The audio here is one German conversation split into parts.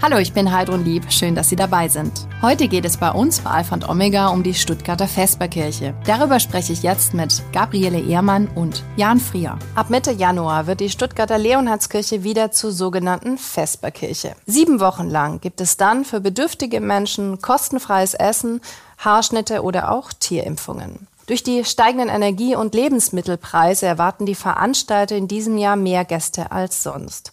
Hallo, ich bin Heidrun Lieb. Schön, dass Sie dabei sind. Heute geht es bei uns bei Alpha und Omega um die Stuttgarter Vesperkirche. Darüber spreche ich jetzt mit Gabriele Ehrmann und Jan Frier. Ab Mitte Januar wird die Stuttgarter Leonhardskirche wieder zur sogenannten Vesperkirche. Sieben Wochen lang gibt es dann für bedürftige Menschen kostenfreies Essen, Haarschnitte oder auch Tierimpfungen. Durch die steigenden Energie- und Lebensmittelpreise erwarten die Veranstalter in diesem Jahr mehr Gäste als sonst.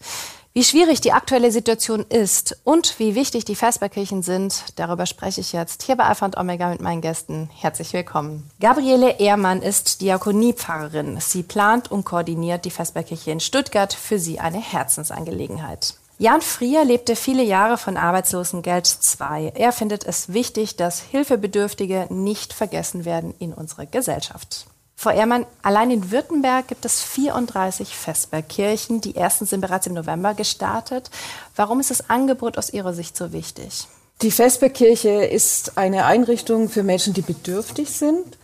Wie schwierig die aktuelle Situation ist und wie wichtig die Vesperkirchen sind, darüber spreche ich jetzt hier bei Alpha und Omega mit meinen Gästen. Herzlich willkommen. Gabriele Ehrmann ist Diakoniepfarrerin. Sie plant und koordiniert die Vesperkirche in Stuttgart. Für sie eine Herzensangelegenheit. Jan Frier lebte viele Jahre von Arbeitslosengeld 2. Er findet es wichtig, dass Hilfebedürftige nicht vergessen werden in unserer Gesellschaft. Frau Ehrmann, allein in Württemberg gibt es 34 Vesperkirchen. Die ersten sind bereits im November gestartet. Warum ist das Angebot aus Ihrer Sicht so wichtig? Die Vesperkirche ist eine Einrichtung für Menschen, die bedürftig sind.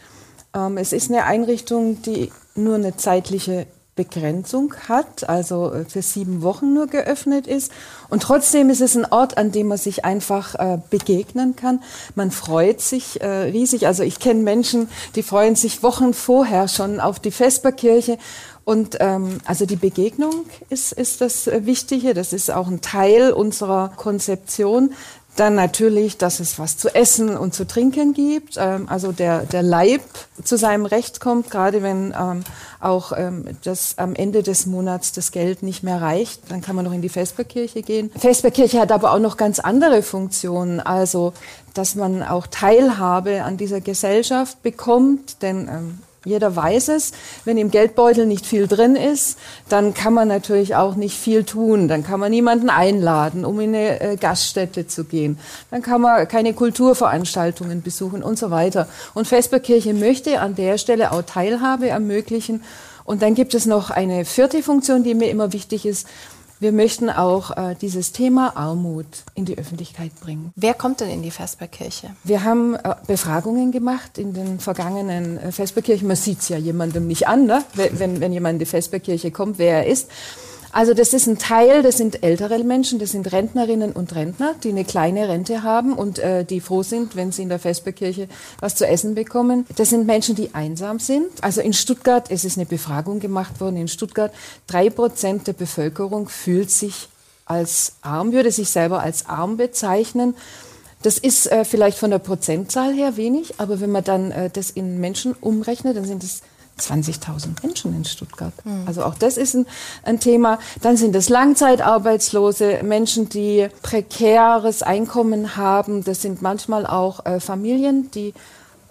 Ähm, es ist eine Einrichtung, die nur eine zeitliche Begrenzung hat, also äh, für sieben Wochen nur geöffnet ist. Und trotzdem ist es ein Ort, an dem man sich einfach äh, begegnen kann. Man freut sich äh, riesig. Also ich kenne Menschen, die freuen sich Wochen vorher schon auf die Vesperkirche. Und ähm, also die Begegnung ist, ist das äh, Wichtige. Das ist auch ein Teil unserer Konzeption, dann natürlich, dass es was zu essen und zu trinken gibt, ähm, also der, der Leib zu seinem Recht kommt, gerade wenn ähm, auch ähm, das am Ende des Monats das Geld nicht mehr reicht, dann kann man noch in die Vesperkirche gehen. Vesperkirche hat aber auch noch ganz andere Funktionen, also dass man auch Teilhabe an dieser Gesellschaft bekommt, denn jeder weiß es, wenn im Geldbeutel nicht viel drin ist, dann kann man natürlich auch nicht viel tun. Dann kann man niemanden einladen, um in eine äh, Gaststätte zu gehen. Dann kann man keine Kulturveranstaltungen besuchen und so weiter. Und Vesperkirche möchte an der Stelle auch Teilhabe ermöglichen. Und dann gibt es noch eine vierte Funktion, die mir immer wichtig ist. Wir möchten auch äh, dieses Thema Armut in die Öffentlichkeit bringen. Wer kommt denn in die Vesperkirche? Wir haben äh, Befragungen gemacht in den vergangenen äh, Vesperkirchen. Man sieht es ja jemandem nicht an, ne? wenn, wenn jemand in die Vesperkirche kommt, wer er ist. Also das ist ein Teil, das sind ältere Menschen, das sind Rentnerinnen und Rentner, die eine kleine Rente haben und äh, die froh sind, wenn sie in der Vesperkirche was zu essen bekommen. Das sind Menschen, die einsam sind. Also in Stuttgart, es ist eine Befragung gemacht worden, in Stuttgart drei Prozent der Bevölkerung fühlt sich als arm, würde sich selber als arm bezeichnen. Das ist äh, vielleicht von der Prozentzahl her wenig, aber wenn man dann äh, das in Menschen umrechnet, dann sind es 20.000 Menschen in Stuttgart. Mhm. Also auch das ist ein, ein, Thema. Dann sind es Langzeitarbeitslose, Menschen, die prekäres Einkommen haben. Das sind manchmal auch äh, Familien, die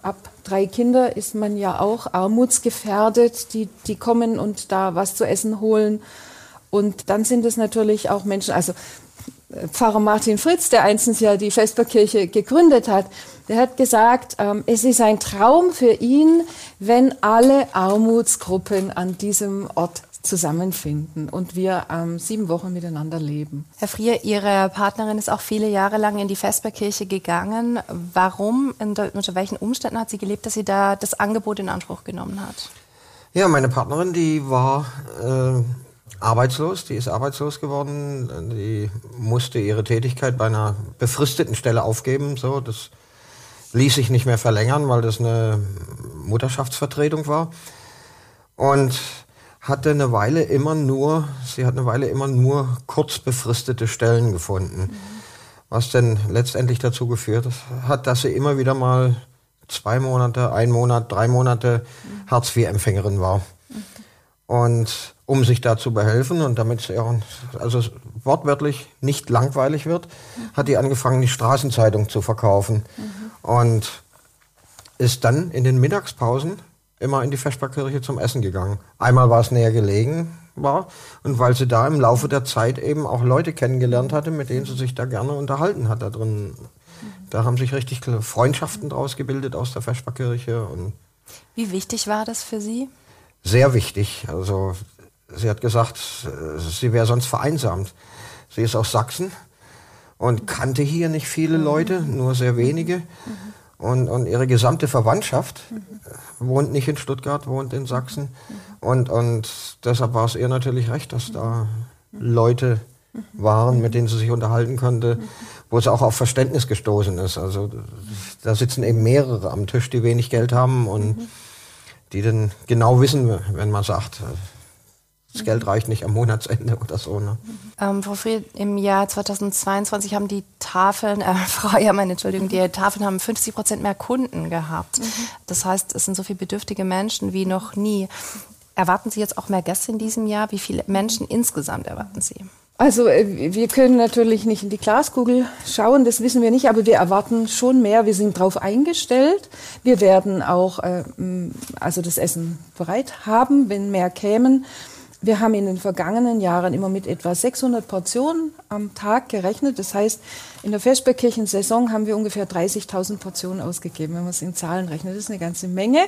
ab drei Kinder ist man ja auch armutsgefährdet. Die, die kommen und da was zu essen holen. Und dann sind es natürlich auch Menschen, also Pfarrer Martin Fritz, der einstens ja die Vesperkirche gegründet hat, der hat gesagt, ähm, es ist ein Traum für ihn, wenn alle Armutsgruppen an diesem Ort zusammenfinden und wir ähm, sieben Wochen miteinander leben. Herr Frier, Ihre Partnerin ist auch viele Jahre lang in die Vesperkirche gegangen. Warum, unter welchen Umständen hat sie gelebt, dass sie da das Angebot in Anspruch genommen hat? Ja, meine Partnerin, die war äh, arbeitslos, die ist arbeitslos geworden, die musste ihre Tätigkeit bei einer befristeten Stelle aufgeben, so, das ließ sich nicht mehr verlängern, weil das eine Mutterschaftsvertretung war und hatte eine Weile immer nur, sie hat eine Weile immer nur kurz befristete Stellen gefunden, was denn letztendlich dazu geführt hat, dass sie immer wieder mal zwei Monate, ein Monat, drei Monate. Hartz-IV-Empfängerin war. Und um sich da zu behelfen und damit es also wortwörtlich nicht langweilig wird, hat die angefangen, die Straßenzeitung zu verkaufen. Mhm. Und ist dann in den Mittagspausen immer in die Vesperkirche zum Essen gegangen. Einmal war es näher gelegen war und weil sie da im Laufe der Zeit eben auch Leute kennengelernt hatte, mit denen sie sich da gerne unterhalten hat da drin. Da haben sich richtig Freundschaften draus gebildet aus der Vesperkirche. Und Wie wichtig war das für Sie? Sehr wichtig. Also Sie hat gesagt, sie wäre sonst vereinsamt. Sie ist aus Sachsen und kannte hier nicht viele Leute, nur sehr wenige. Und, und ihre gesamte Verwandtschaft wohnt nicht in Stuttgart, wohnt in Sachsen. Und, und deshalb war es ihr natürlich recht, dass da Leute waren, mit denen sie sich unterhalten konnte, wo es auch auf Verständnis gestoßen ist. Also da sitzen eben mehrere am Tisch, die wenig Geld haben und die dann genau wissen, wenn man sagt, das Geld reicht nicht am Monatsende oder so. Ne? Ähm, Frau Fried, im Jahr 2022 haben die Tafeln, äh, Frau Ehrmann, Entschuldigung, die Tafeln haben 50 Prozent mehr Kunden gehabt. Mhm. Das heißt, es sind so viele bedürftige Menschen wie noch nie. Erwarten Sie jetzt auch mehr Gäste in diesem Jahr? Wie viele Menschen insgesamt erwarten Sie? Also äh, wir können natürlich nicht in die Glaskugel schauen, das wissen wir nicht, aber wir erwarten schon mehr. Wir sind darauf eingestellt. Wir werden auch äh, also das Essen bereit haben, wenn mehr kämen. Wir haben in den vergangenen Jahren immer mit etwa 600 Portionen am Tag gerechnet. Das heißt, in der Vesperkirchensaison haben wir ungefähr 30.000 Portionen ausgegeben, wenn man es in Zahlen rechnet. Das ist eine ganze Menge.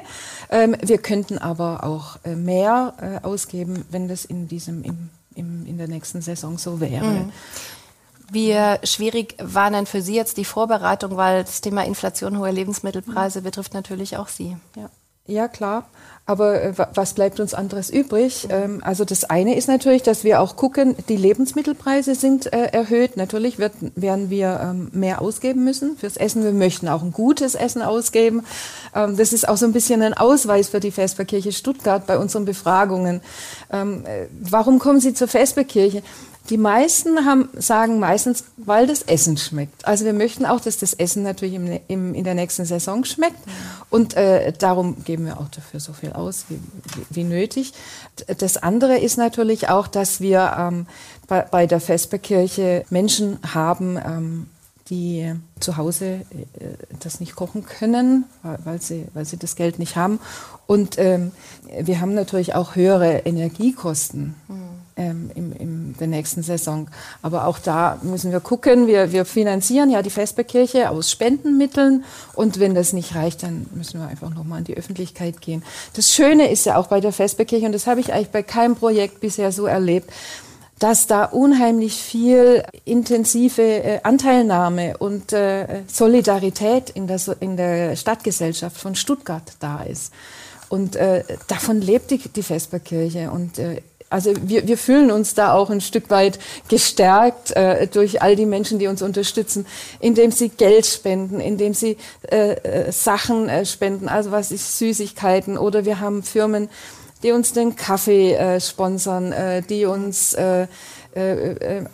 Ähm, wir könnten aber auch äh, mehr äh, ausgeben, wenn das in, diesem, im, im, in der nächsten Saison so wäre. Mhm. Wie schwierig war denn für Sie jetzt die Vorbereitung, weil das Thema Inflation, hohe Lebensmittelpreise betrifft natürlich auch Sie? Ja. Ja, klar. Aber äh, was bleibt uns anderes übrig? Ähm, also das eine ist natürlich, dass wir auch gucken, die Lebensmittelpreise sind äh, erhöht. Natürlich wird, werden wir ähm, mehr ausgeben müssen fürs Essen. Wir möchten auch ein gutes Essen ausgeben. Ähm, das ist auch so ein bisschen ein Ausweis für die Vesperkirche Stuttgart bei unseren Befragungen. Äh, warum kommen Sie zur Vesperkirche? Die meisten haben, sagen meistens, weil das Essen schmeckt. Also wir möchten auch, dass das Essen natürlich im, im, in der nächsten Saison schmeckt. Und äh, darum geben wir auch dafür so viel aus wie, wie, wie nötig. Das andere ist natürlich auch, dass wir ähm, bei, bei der Vesperkirche Menschen haben, ähm, die zu Hause äh, das nicht kochen können, weil sie, weil sie das Geld nicht haben. Und ähm, wir haben natürlich auch höhere Energiekosten. Mhm ähm, im, in der nächsten Saison. Aber auch da müssen wir gucken. Wir, wir finanzieren ja die Vesperkirche aus Spendenmitteln und wenn das nicht reicht, dann müssen wir einfach nochmal in die Öffentlichkeit gehen. Das Schöne ist ja auch bei der Vesperkirche, und das habe ich eigentlich bei keinem Projekt bisher so erlebt, dass da unheimlich viel intensive äh, Anteilnahme und äh, Solidarität in der, in der Stadtgesellschaft von Stuttgart da ist. Und äh, davon lebt die, die Vesperkirche. Und äh, also wir, wir fühlen uns da auch ein Stück weit gestärkt äh, durch all die Menschen, die uns unterstützen, indem sie Geld spenden, indem sie äh, äh, Sachen äh, spenden, also was ist Süßigkeiten oder wir haben Firmen, die uns den Kaffee äh, sponsern, äh, die uns äh, äh, äh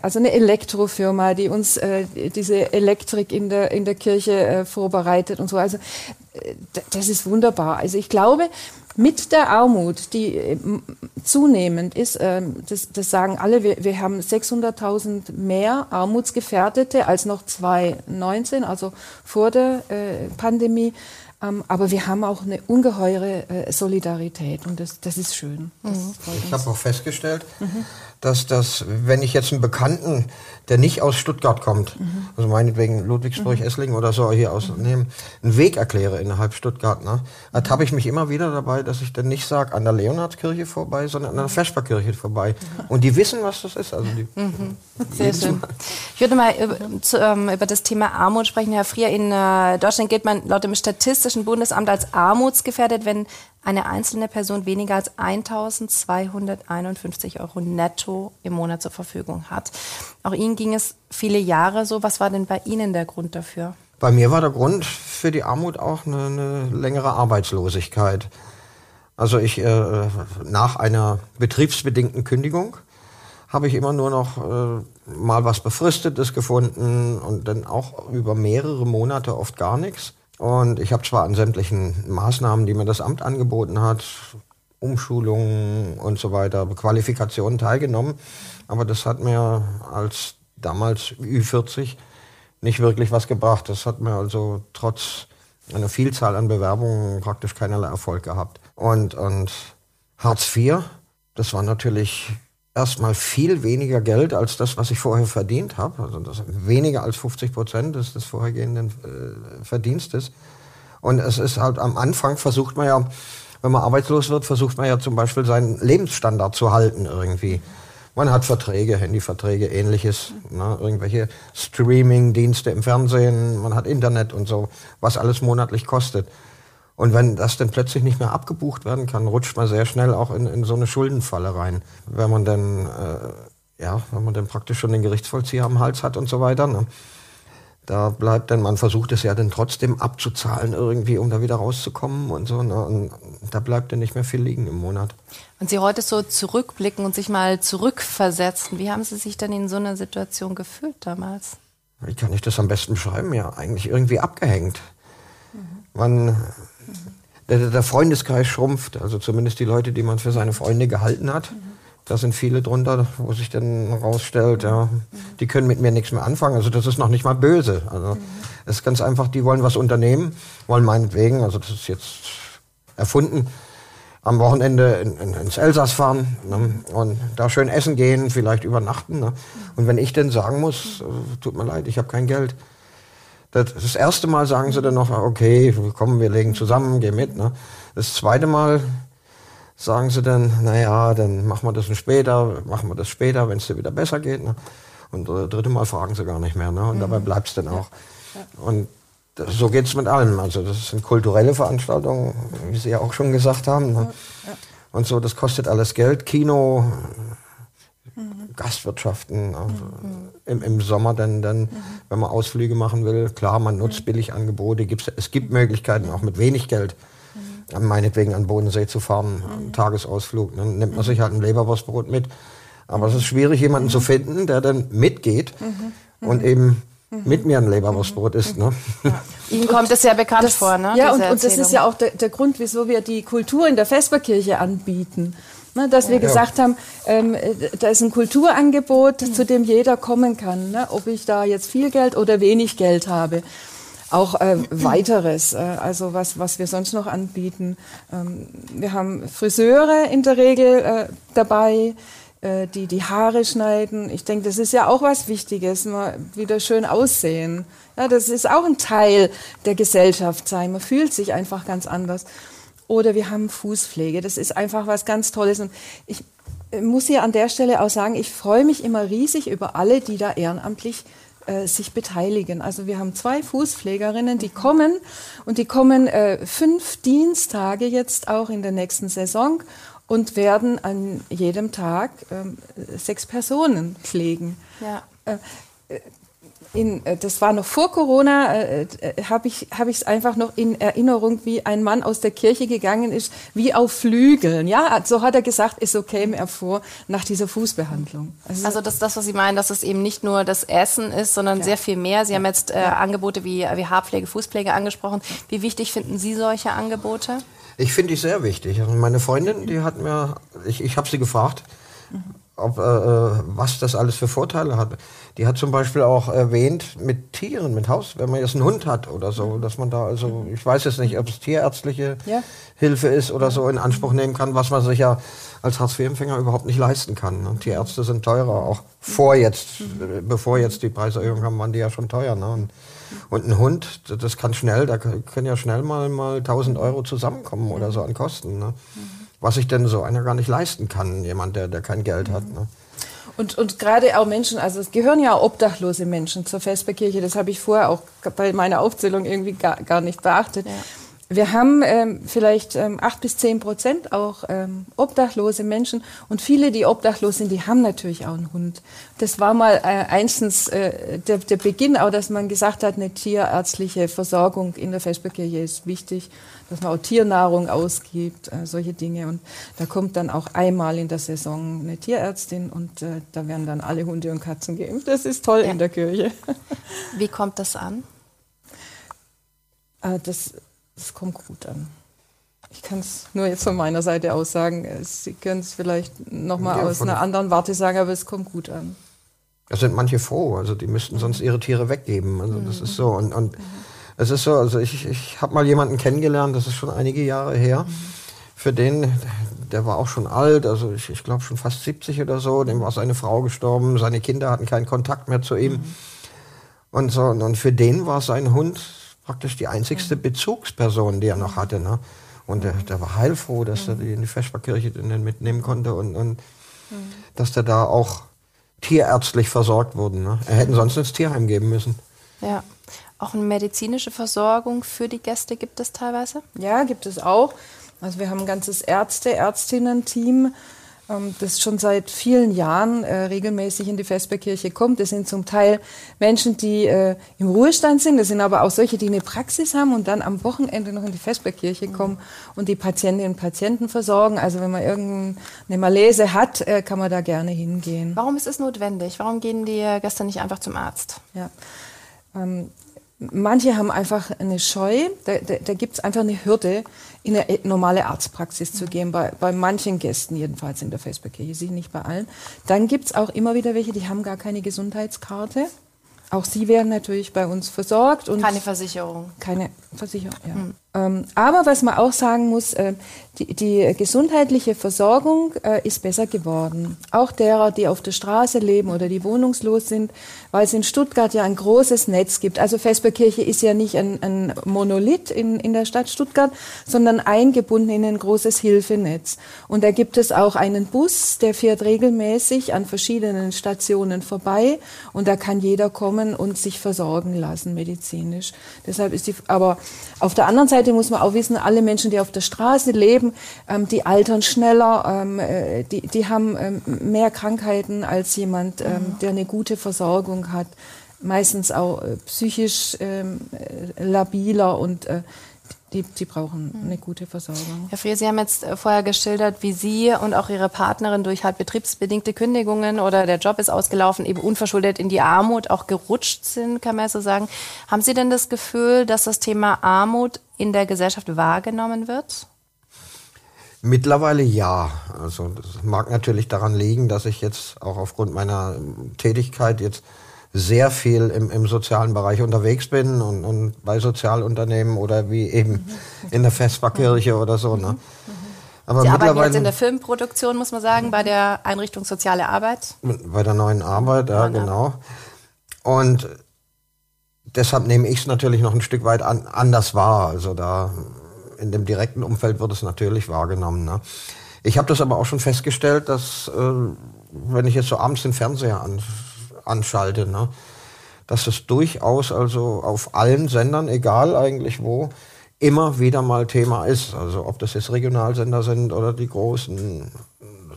also eine Elektrofirma, die uns diese Elektrik in der, in der Kirche vorbereitet und so. Also das ist wunderbar. Also ich glaube, mit der Armut, die äh, zunehmend ist, ähm, das, das sagen alle, wir, wir haben 600.000 mehr Armutsgefährdete als noch 2019, also vor der äh, Pandemie. Ähm, aber wir haben auch eine ungeheure äh, Solidarität und das, das ist schön. Das mhm. Ich habe auch festgestellt, mhm dass das, wenn ich jetzt einen Bekannten, der nicht aus Stuttgart kommt, mhm. also meinetwegen Ludwigsburg, mhm. Esslingen oder so hier aus, mhm. nehmen, einen Weg erkläre innerhalb Stuttgart, ne, ertappe ich mich immer wieder dabei, dass ich dann nicht sage, an der Leonhardskirche vorbei, sondern an der Vesperkirche vorbei. Und die wissen, was das ist. Also die, mhm. Sehr schön. Ich würde mal über, zu, ähm, über, das Thema Armut sprechen. Herr Frier, in äh, Deutschland gilt man laut dem Statistischen Bundesamt als armutsgefährdet, wenn eine einzelne Person weniger als 1251 Euro netto im Monat zur Verfügung hat. Auch Ihnen ging es viele Jahre so. Was war denn bei Ihnen der Grund dafür? Bei mir war der Grund für die Armut auch eine, eine längere Arbeitslosigkeit. Also ich äh, nach einer betriebsbedingten Kündigung habe ich immer nur noch äh, mal was Befristetes gefunden und dann auch über mehrere Monate oft gar nichts. Und ich habe zwar an sämtlichen Maßnahmen, die mir das Amt angeboten hat, Umschulungen und so weiter, Qualifikationen teilgenommen, aber das hat mir als damals Ü40 nicht wirklich was gebracht. Das hat mir also trotz einer Vielzahl an Bewerbungen praktisch keinerlei Erfolg gehabt. Und, und Hartz IV, das war natürlich erstmal viel weniger Geld als das, was ich vorher verdient habe. Also das weniger als 50 Prozent des, des vorhergehenden äh, Verdienstes. Und es ist halt am Anfang versucht man ja, wenn man arbeitslos wird, versucht man ja zum Beispiel seinen Lebensstandard zu halten irgendwie. Man hat Verträge, Handyverträge, ähnliches, ne, irgendwelche Streaming-Dienste im Fernsehen, man hat Internet und so, was alles monatlich kostet. Und wenn das dann plötzlich nicht mehr abgebucht werden kann, rutscht man sehr schnell auch in, in so eine Schuldenfalle rein. Wenn man dann äh, ja, wenn man dann praktisch schon den Gerichtsvollzieher am Hals hat und so weiter. Ne? Da bleibt dann, man versucht es ja dann trotzdem abzuzahlen irgendwie, um da wieder rauszukommen und so. Ne? Und da bleibt dann nicht mehr viel liegen im Monat. Und Sie heute so zurückblicken und sich mal zurückversetzen, wie haben Sie sich dann in so einer Situation gefühlt damals? Wie kann ich das am besten beschreiben? Ja, eigentlich irgendwie abgehängt. Mhm. Man, mhm. Der, der, Freundeskreis schrumpft, also zumindest die Leute, die man für seine Freunde gehalten hat. Mhm da sind viele drunter, wo sich dann rausstellt, ja, die können mit mir nichts mehr anfangen. Also das ist noch nicht mal böse. Also es ist ganz einfach, die wollen was unternehmen, wollen meinetwegen, also das ist jetzt erfunden, am Wochenende in, in, ins Elsass fahren ne, und da schön essen gehen, vielleicht übernachten. Ne. Und wenn ich dann sagen muss, äh, tut mir leid, ich habe kein Geld. Das, das, erste Mal sagen sie dann noch, okay, komm, wir legen zusammen, geh mit. Ne. Das zweite Mal sagen sie dann, naja, dann machen wir das später, machen wir das später, wenn es dir wieder besser geht. Ne? Und das dritte Mal fragen sie gar nicht mehr. Ne? Und mhm. dabei bleibt es dann auch. Ja. Ja. Und das, so geht es mit allem. Also das sind kulturelle Veranstaltungen, wie Sie ja auch schon gesagt haben. Ne? Ja. Und so, das kostet alles Geld. Kino, mhm. Gastwirtschaften, also mhm. im, im, Sommer dann, dann mhm. wenn man Ausflüge machen will, klar, man nutzt mhm. Billigangebote, gibt's, es gibt Möglichkeiten auch mit wenig Geld meinetwegen an Bodensee zu fahren, mhm. Tagesausflug. Dann nimmt man sich halt ein Leberwurstbrot mit. Aber es ist schwierig, jemanden zu finden, der dann mitgeht mhm. und eben mit mir ein Leberwurstbrot isst. Ne? Ja. Ihnen kommt es sehr bekannt das, vor, ne? Ja, und, und, das ist ja auch der, der, Grund, wieso wir die Kultur in der Vesperkirche anbieten. Ne, dass wir ja. gesagt haben, ähm, da ist ein Kulturangebot, mhm. zu dem jeder kommen kann, ne? ob ich da jetzt viel Geld oder wenig Geld habe auch äh, weiteres, äh, also was, was wir sonst noch anbieten. Ähm, wir haben Friseure in der Regel äh, dabei, äh, die die Haare schneiden. Ich denke, das ist ja auch was Wichtiges, mal wieder schön aussehen. Ja, das ist auch ein Teil der Gesellschaft sein. Man fühlt sich einfach ganz anders. Oder wir haben Fußpflege. Das ist einfach was ganz Tolles. Und ich äh, muss hier an der Stelle auch sagen, ich freue mich immer riesig über alle, die da ehrenamtlich äh, sich beteiligen. Also wir haben zwei Fußpflegerinnen, die kommen und die kommen äh, fünf Dienstage jetzt auch in der nächsten Saison und werden an jedem Tag ähm, sechs Personen pflegen. Ja. Äh, äh in, äh, das war noch vor Corona, äh, äh habe ich habe ich es einfach noch in Erinnerung, wie ein Mann aus der Kirche gegangen ist, wie auf Flügeln. Ja, so hat er gesagt, es so käme er vor nach dieser Fußbehandlung. Also, also das ist das, was Sie meinen, dass es eben nicht nur das Essen ist, sondern ja. sehr viel mehr. Sie haben jetzt äh, ja. Angebote wie, wie Haarpflege, Fußpflege angesprochen. Wie wichtig finden Sie solche Angebote? Ich finde die sehr wichtig. Also meine Freundin, die hat mir, ich, ich habe sie gefragt, mhm ob, äh, äh, was das alles für Vorteile hat. Die hat zum Beispiel auch erwähnt mit Tieren, mit Haus, wenn man jetzt einen Hund hat oder so, dass man da also, ich weiß jetzt nicht, ob es tierärztliche ja. Hilfe ist oder so in Anspruch nehmen kann, was man sich ja als Hartz-IV-Empfänger überhaupt nicht leisten kann. Und Tierärzte sind teurer, auch vor jetzt, mhm. bevor jetzt die Preiserhöhung kam, waren die ja schon teuer. Ne? Und, und ein Hund, das kann schnell, da können ja schnell mal, mal 1000 Euro zusammenkommen oder so an Kosten. Ne? Mhm was sich denn so einer gar nicht leisten kann, jemand, der, der kein Geld hat. Ne? Und, und gerade auch Menschen, also es gehören ja obdachlose Menschen zur Vesperkirche, das habe ich vorher auch bei meiner Aufzählung irgendwie gar, gar nicht beachtet. Ja. Wir haben ähm, vielleicht ähm, acht bis zehn Prozent auch ähm, obdachlose Menschen und viele, die obdachlos sind, die haben natürlich auch einen Hund. Das war mal äh, einstens äh, der, der Beginn, auch dass man gesagt hat, eine tierärztliche Versorgung in der Vesperkirche ist wichtig dass man auch Tiernahrung ausgibt, äh, solche Dinge. Und da kommt dann auch einmal in der Saison eine Tierärztin und äh, da werden dann alle Hunde und Katzen geimpft. Das ist toll ja. in der Kirche. Wie kommt das an? Äh, das, das kommt gut an. Ich kann es nur jetzt von meiner Seite aus sagen. Äh, Sie können es vielleicht nochmal ja, aus einer anderen Warte sagen, aber es kommt gut an. Da sind manche froh, also die müssten sonst ihre Tiere weggeben. Also das mhm. ist so. Und, und mhm es ist so, also ich, ich habe mal jemanden kennengelernt, das ist schon einige Jahre her. Für den, der war auch schon alt, also ich, ich glaube schon fast 70 oder so, dem war seine Frau gestorben, seine Kinder hatten keinen Kontakt mehr zu ihm. Mhm. Und so, und für den war sein Hund praktisch die einzigste Bezugsperson, die er noch hatte. Ne? Und der, der war heilfroh, dass er die in die Vesperkirche mitnehmen konnte und, und dass der da auch tierärztlich versorgt wurde. Ne? Er hätten sonst ins Tierheim geben müssen. Ja. Auch eine medizinische Versorgung für die Gäste gibt es teilweise? Ja, gibt es auch. Also wir haben ein ganzes Ärzte, Ärztinnen-Team, das schon seit vielen Jahren äh, regelmäßig in die Vesperkirche kommt. Das sind zum Teil Menschen, die äh, im Ruhestand sind. Das sind aber auch solche, die eine Praxis haben und dann am Wochenende noch in die Vesperkirche kommen und die Patientinnen und Patienten versorgen. Also wenn man irgendeine Malaise hat, äh, kann man da gerne hingehen. Warum ist es notwendig? Warum gehen die gestern nicht einfach zum Arzt? Ja. Ähm, manche haben einfach eine Scheu, da, da, da gibt es einfach eine Hürde, in eine normale Arztpraxis zu gehen, bei, bei manchen Gästen jedenfalls in der Vesperkirche, sicher nicht bei allen. Dann gibt es auch immer wieder welche, die haben gar keine Gesundheitskarte. Auch sie werden natürlich bei uns versorgt. Und keine Versicherung. Keine Versicherung, ja. Hm. Ähm, aber was man auch sagen muss, äh, die, die gesundheitliche Versorgung äh, ist besser geworden. Auch derer, die auf der Straße leben oder die wohnungslos sind, weil es in Stuttgart ja ein großes Netz gibt. Also Vesperkirche ist ja nicht ein, ein Monolith in, in der Stadt Stuttgart, sondern eingebunden in ein großes Hilfenetz. Und da gibt es auch einen Bus, der fährt regelmäßig an verschiedenen Stationen vorbei und da kann jeder kommen und sich versorgen lassen medizinisch. Deshalb ist die, aber auf der anderen Seite Seite muss man auch wissen, alle Menschen, die auf der Straße leben, ähm, die altern schneller, ähm, äh, die, die haben ähm, mehr Krankheiten als jemand, ähm, mhm. der eine gute Versorgung hat. Meistens auch äh, psychisch ähm, äh, labiler und äh, die, die brauchen eine gute Versorgung. Herr Frier, Sie haben jetzt äh, vorher geschildert, wie Sie und auch Ihre Partnerin durch halt betriebsbedingte Kündigungen oder der Job ist ausgelaufen, eben unverschuldet in die Armut auch gerutscht sind, kann man so sagen. Haben Sie denn das Gefühl, dass das Thema Armut in der Gesellschaft wahrgenommen wird? Mittlerweile ja. Also das mag natürlich daran liegen, dass ich jetzt auch aufgrund meiner Tätigkeit jetzt sehr viel im, im sozialen Bereich unterwegs bin und, und bei Sozialunternehmen oder wie eben in der Vesperkirche oder so. Ne? Aber Sie arbeiten jetzt in der Filmproduktion, muss man sagen, bei der Einrichtung Soziale Arbeit. Bei der neuen Arbeit, ja, genau. Und deshalb nehme ich es natürlich noch ein Stück weit an, anders wahr. Also da in dem direkten Umfeld wird es natürlich wahrgenommen. Ne? Ich habe das aber auch schon festgestellt, dass äh, wenn ich jetzt so abends den Fernseher an, anschalte, ne? dass es durchaus also auf allen Sendern, egal eigentlich wo, immer wieder mal Thema ist. Also ob das jetzt Regionalsender sind oder die großen,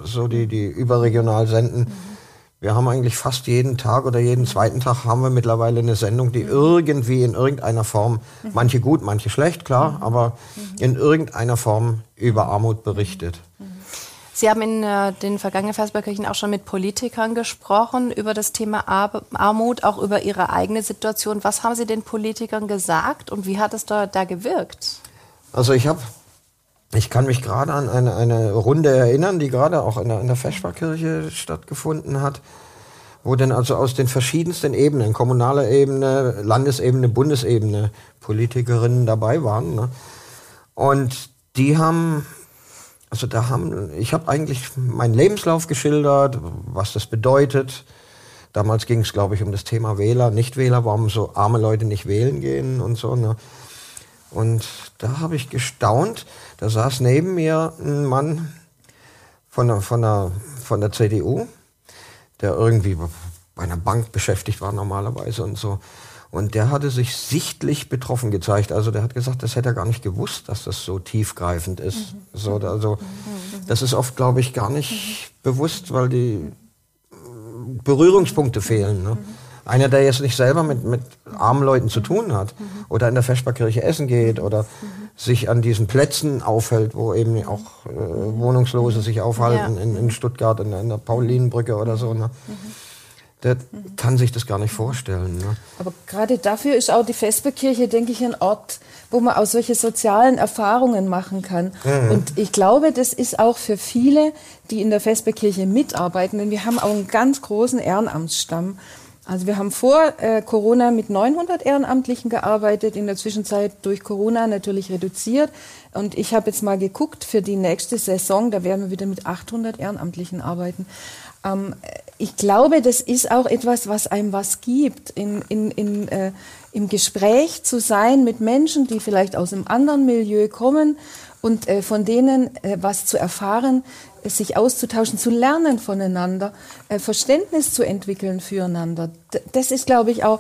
so die, die überregional senden. Mhm. Wir haben eigentlich fast jeden Tag oder jeden zweiten Tag haben wir mittlerweile eine Sendung, die mhm. irgendwie in irgendeiner Form, mhm. manche gut, manche schlecht, klar, mhm. aber mhm. in irgendeiner Form über Armut berichtet. Sie haben in äh, den vergangenen Vesperkirchen auch schon mit Politikern gesprochen über das Thema Ar Armut, auch über Ihre eigene Situation. Was haben Sie den Politikern gesagt und wie hat es da, da gewirkt? Also ich habe, ich kann mich gerade an eine, eine Runde erinnern, die gerade auch in der, in der Vesperkirche stattgefunden hat, wo dann also aus den verschiedensten Ebenen, kommunaler Ebene, Landesebene, Bundesebene, Politikerinnen dabei waren. Ne? Und die haben also da haben, ich habe eigentlich meinen Lebenslauf geschildert, was das bedeutet. Damals ging es, glaube ich, um das Thema Wähler, Nichtwähler, warum so arme Leute nicht wählen gehen und so. Ne? Und da habe ich gestaunt. Da saß neben mir ein Mann von der, von der, von der CDU, der irgendwie bei einer Bank beschäftigt war normalerweise und so. Und der hatte sich sichtlich betroffen gezeigt. Also der hat gesagt, das hätte er gar nicht gewusst, dass das so tiefgreifend ist. Mhm. So, also das ist oft, glaube ich, gar nicht bewusst, weil die Berührungspunkte fehlen. Ne? Einer, der jetzt nicht selber mit, mit armen Leuten zu tun hat oder in der Vesperkirche essen geht oder sich an diesen Plätzen aufhält, wo eben auch äh, Wohnungslose sich aufhalten, ja. in, in Stuttgart, in, in der Paulinenbrücke oder so. Ne? Der kann sich das gar nicht vorstellen. Ne? Aber gerade dafür ist auch die Vesperkirche, denke ich, ein Ort, wo man auch solche sozialen Erfahrungen machen kann. Mhm. Und ich glaube, das ist auch für viele, die in der Vesperkirche mitarbeiten, denn wir haben auch einen ganz großen Ehrenamtsstamm. Also wir haben vor äh, Corona mit 900 Ehrenamtlichen gearbeitet, in der Zwischenzeit durch Corona natürlich reduziert. Und ich habe jetzt mal geguckt für die nächste Saison, da werden wir wieder mit 800 Ehrenamtlichen arbeiten. Ähm, ich glaube, das ist auch etwas, was einem was gibt, in, in, in, äh, im Gespräch zu sein mit Menschen, die vielleicht aus einem anderen Milieu kommen und äh, von denen äh, was zu erfahren, sich auszutauschen, zu lernen voneinander, äh, Verständnis zu entwickeln füreinander. Das ist, glaube ich, auch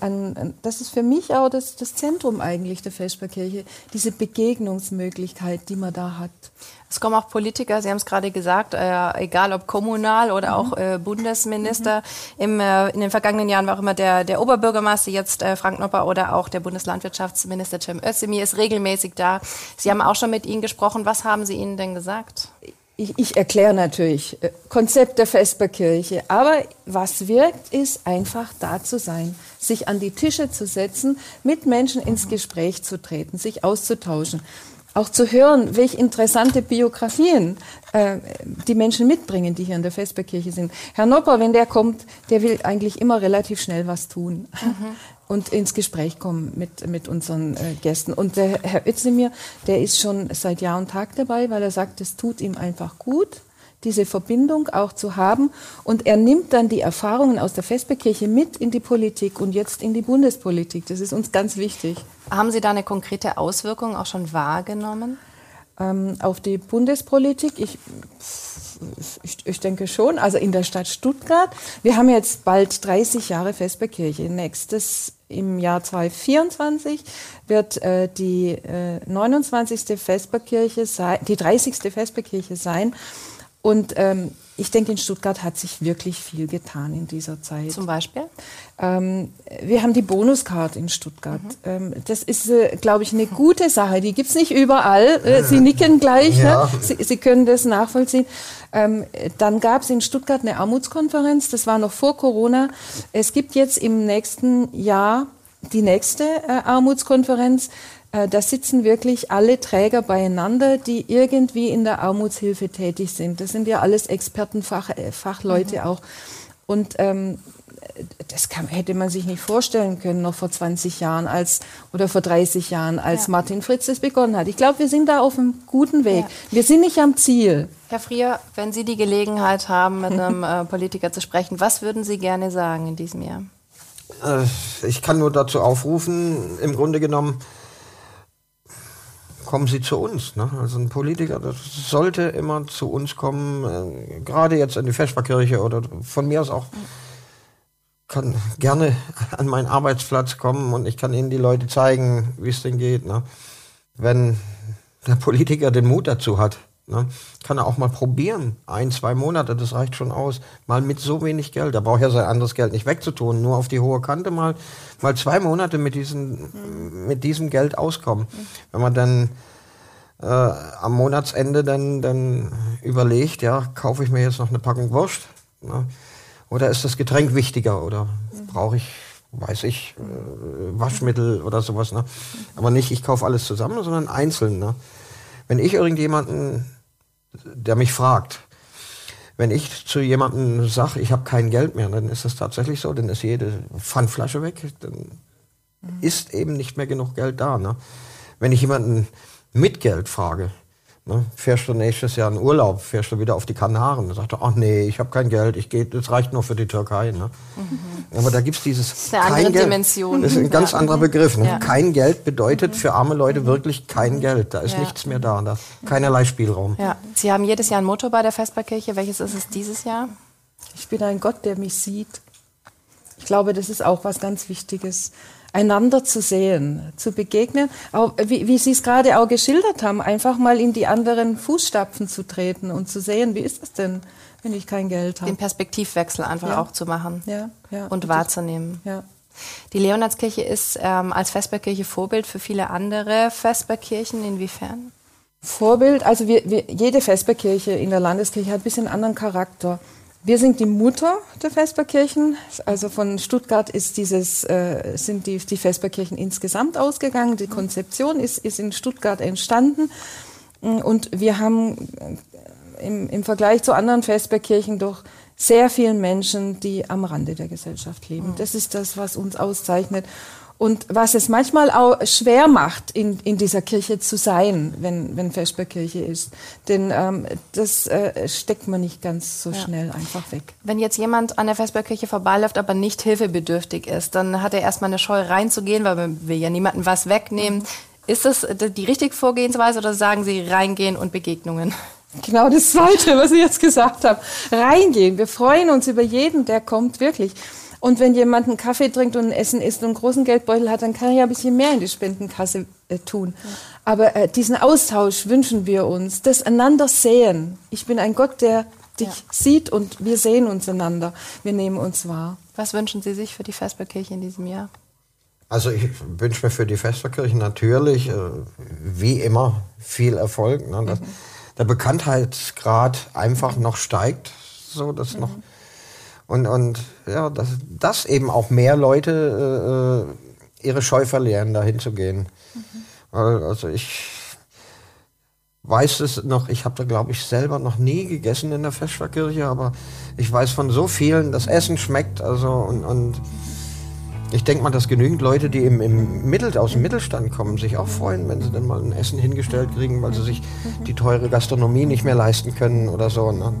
an, das ist für mich auch das, das Zentrum eigentlich der Vesperkirche, diese Begegnungsmöglichkeit, die man da hat. Es kommen auch Politiker, Sie haben es gerade gesagt, äh, egal ob kommunal oder mhm. auch äh, Bundesminister. Mhm. Im, äh, in den vergangenen Jahren war auch immer der, der Oberbürgermeister, jetzt äh, Frank Nopper oder auch der Bundeslandwirtschaftsminister Cem Özdemir ist regelmäßig da. Sie haben auch schon mit Ihnen gesprochen. Was haben Sie Ihnen denn gesagt? Ich, ich erkläre natürlich äh, Konzept der Vesperkirche, aber was wirkt, ist einfach da zu sein, sich an die Tische zu setzen, mit Menschen ins Gespräch zu treten, sich auszutauschen auch zu hören, welche interessante Biografien äh, die Menschen mitbringen, die hier in der Vesperkirche sind. Herr Nopper, wenn der kommt, der will eigentlich immer relativ schnell was tun mhm. Und ins Gespräch kommen mit, mit unseren äh, Gästen. Und der Herr Özdemir, der ist schon seit Jahr und Tag dabei, weil er sagt, es tut ihm einfach gut diese Verbindung auch zu haben. Und er nimmt dann die Erfahrungen aus der Vesperkirche mit in die Politik und jetzt in die Bundespolitik. Das ist uns ganz wichtig. Haben Sie da eine konkrete Auswirkung auch schon wahrgenommen? Ähm, auf die Bundespolitik? Ich, ich, ich, denke schon. Also in der Stadt Stuttgart. Wir haben jetzt bald 30 Jahre Vesperkirche. Nächstes im Jahr 2024 wird äh, die äh, 29. Vesperkirche sein, die 30. Vesperkirche sein. Und ähm, ich denke, in Stuttgart hat sich wirklich viel getan in dieser Zeit. Zum Beispiel? Ähm, wir haben die Bonuskarte in Stuttgart. Mhm. Ähm, das ist, äh, glaube ich, eine gute Sache. Die gibt's nicht überall. Äh, Sie nicken gleich. Ne? Ja. Ne? Sie, Sie, können das nachvollziehen. Ähm, dann gab's in Stuttgart eine Armutskonferenz. Das war noch vor Corona. Es gibt jetzt im nächsten Jahr die nächste äh, Armutskonferenz. Äh, da sitzen wirklich alle Träger beieinander, die irgendwie in der Armutshilfe tätig sind. Das sind ja alles Experten, Fach, äh, Fachleute mhm. auch. Und ähm, das kann, hätte man sich nicht vorstellen können, noch vor 20 Jahren als, oder vor 30 Jahren, als ja. Martin Fritz es begonnen hat. Ich glaube, wir sind da auf einem guten Weg. Ja. Wir sind nicht am Ziel. Herr Frier, wenn Sie die Gelegenheit haben, mit einem äh, Politiker zu sprechen, was würden Sie gerne sagen in diesem Jahr? Äh, ich kann nur dazu aufrufen, im Grunde genommen, kommen Sie zu uns. Ne? Also ein Politiker sollte immer zu uns kommen, äh, gerade jetzt in die Vesperkirche oder von mir aus auch kann gerne an meinen Arbeitsplatz kommen und ich kann Ihnen die Leute zeigen, wie es denn geht. Ne? Wenn der Politiker den Mut dazu hat, ne? kann er auch mal probieren. Ein, zwei Monate, das reicht schon aus. Mal mit so wenig Geld. Er braucht ja sein anderes Geld nicht wegzutun, nur auf die hohe Kante mal, mal zwei Monate mit, diesen, mit diesem Geld auskommen. Wenn man dann äh, am Monatsende dann, dann überlegt, ja, kaufe ich mir jetzt noch eine Packung Wurst? Ne? Oder ist das Getränk wichtiger? Oder brauche ich, weiß ich, äh, Waschmittel oder sowas? Ne? Aber nicht, ich kaufe alles zusammen, sondern einzeln. Ne? Wenn ich irgendjemanden, der mich fragt, wenn ich zu jemandem sage, ich habe kein Geld mehr, dann ist das tatsächlich so, dann ist jede Pfandflasche weg, dann mhm. ist eben nicht mehr genug Geld da. Ne? Wenn ich jemanden mit Geld frage, ne, fährst du nächstes Jahr in Urlaub, fährst du wieder auf die Kanaren, dann sagt er, ach nee, ich habe kein Geld, ich gehe, das reicht nur für die Türkei. Ne? Mhm. Aber da gibt es dieses das ist eine andere Geld. Dimension. Das ist ein ganz ja. anderer Begriff. Ne? Ja. Kein Geld bedeutet mhm. für arme Leute mhm. wirklich kein Geld. Da ist ja. nichts mehr da, da keinerlei Spielraum. Ja. Sie haben jedes Jahr ein Motto bei der Vesperkirche. Welches ist es dieses Jahr? Ich bin ein Gott, der mich sieht. Ich glaube, das ist auch was ganz Wichtiges einander zu sehen, zu begegnen, auch, wie, wie Sie es gerade auch geschildert haben, einfach mal in die anderen Fußstapfen zu treten und zu sehen, wie ist das denn, wenn ich kein Geld habe. Den Perspektivwechsel einfach ja. auch zu machen ja, ja. und wahrzunehmen. Ja. Die Leonardskirche ist ähm, als Vesperkirche Vorbild für viele andere Vesperkirchen. Inwiefern? Vorbild, also wir, wir, jede Vesperkirche in der Landeskirche hat ein bisschen anderen Charakter. Wir sind die Mutter der Vesperkirchen. Also von Stuttgart ist dieses, äh, sind die, die Vesperkirchen insgesamt ausgegangen. Die Konzeption ist, ist in Stuttgart entstanden. Und wir haben äh, im, im Vergleich zu anderen Vesperkirchen doch sehr vielen Menschen, die am Rande der Gesellschaft leben. Mhm. Das ist das, was uns auszeichnet. Und was es manchmal auch schwer macht, in, in dieser Kirche zu sein, wenn, wenn Vesperkirche ist. Denn ähm, das äh, steckt man nicht ganz so ja. schnell einfach weg. Wenn jetzt jemand an der Vesperkirche vorbeiläuft, aber nicht hilfebedürftig ist, dann hat er erstmal eine Scheu reinzugehen, weil man will ja niemandem was wegnehmen. Ist das die richtige Vorgehensweise oder sagen Sie reingehen und Begegnungen? Genau das Zweite, was Sie jetzt gesagt haben. Reingehen. Wir freuen uns über jeden, der kommt, wirklich. Und wenn jemand einen Kaffee trinkt und ein Essen isst und einen großen Geldbeutel hat, dann kann er ja ein bisschen mehr in die Spendenkasse äh, tun. Ja. Aber äh, diesen Austausch wünschen wir uns, das einander sehen. Ich bin ein Gott, der dich ja. sieht und wir sehen uns einander. Wir nehmen uns wahr. Was wünschen Sie sich für die Vesperkirche in diesem Jahr? Also ich wünsche mir für die Vesperkirche natürlich, äh, wie immer, viel Erfolg. Ne? Dass mhm. Der Bekanntheitsgrad einfach noch steigt, so dass mhm. noch und, und ja, dass, dass eben auch mehr Leute äh, ihre Scheu verlieren, da hinzugehen. Mhm. Also ich weiß es noch, ich habe da glaube ich selber noch nie gegessen in der Festschwerkirche, aber ich weiß von so vielen, das Essen schmeckt, also und, und ich denke mal, dass genügend Leute, die im, im Mittel, aus dem Mittelstand kommen, sich auch freuen, wenn sie dann mal ein Essen hingestellt kriegen, weil sie sich die teure Gastronomie nicht mehr leisten können oder so. Ne?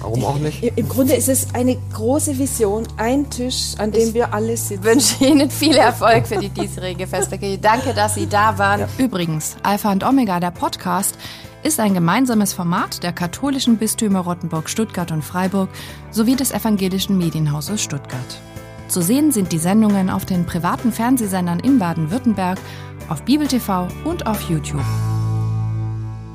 Warum auch nicht? Im Grunde ist es eine große Vision, ein Tisch, an dem ich wir alle sitzen. Ich wünsche Ihnen viel Erfolg für die diesjährige Festbekirche. Danke, dass Sie da waren. Ja. Übrigens, Alpha und Omega, der Podcast, ist ein gemeinsames Format der katholischen Bistümer Rottenburg, Stuttgart und Freiburg sowie des evangelischen Medienhauses Stuttgart. Zu sehen sind die Sendungen auf den privaten Fernsehsendern in Baden-Württemberg, auf Bibel TV und auf YouTube.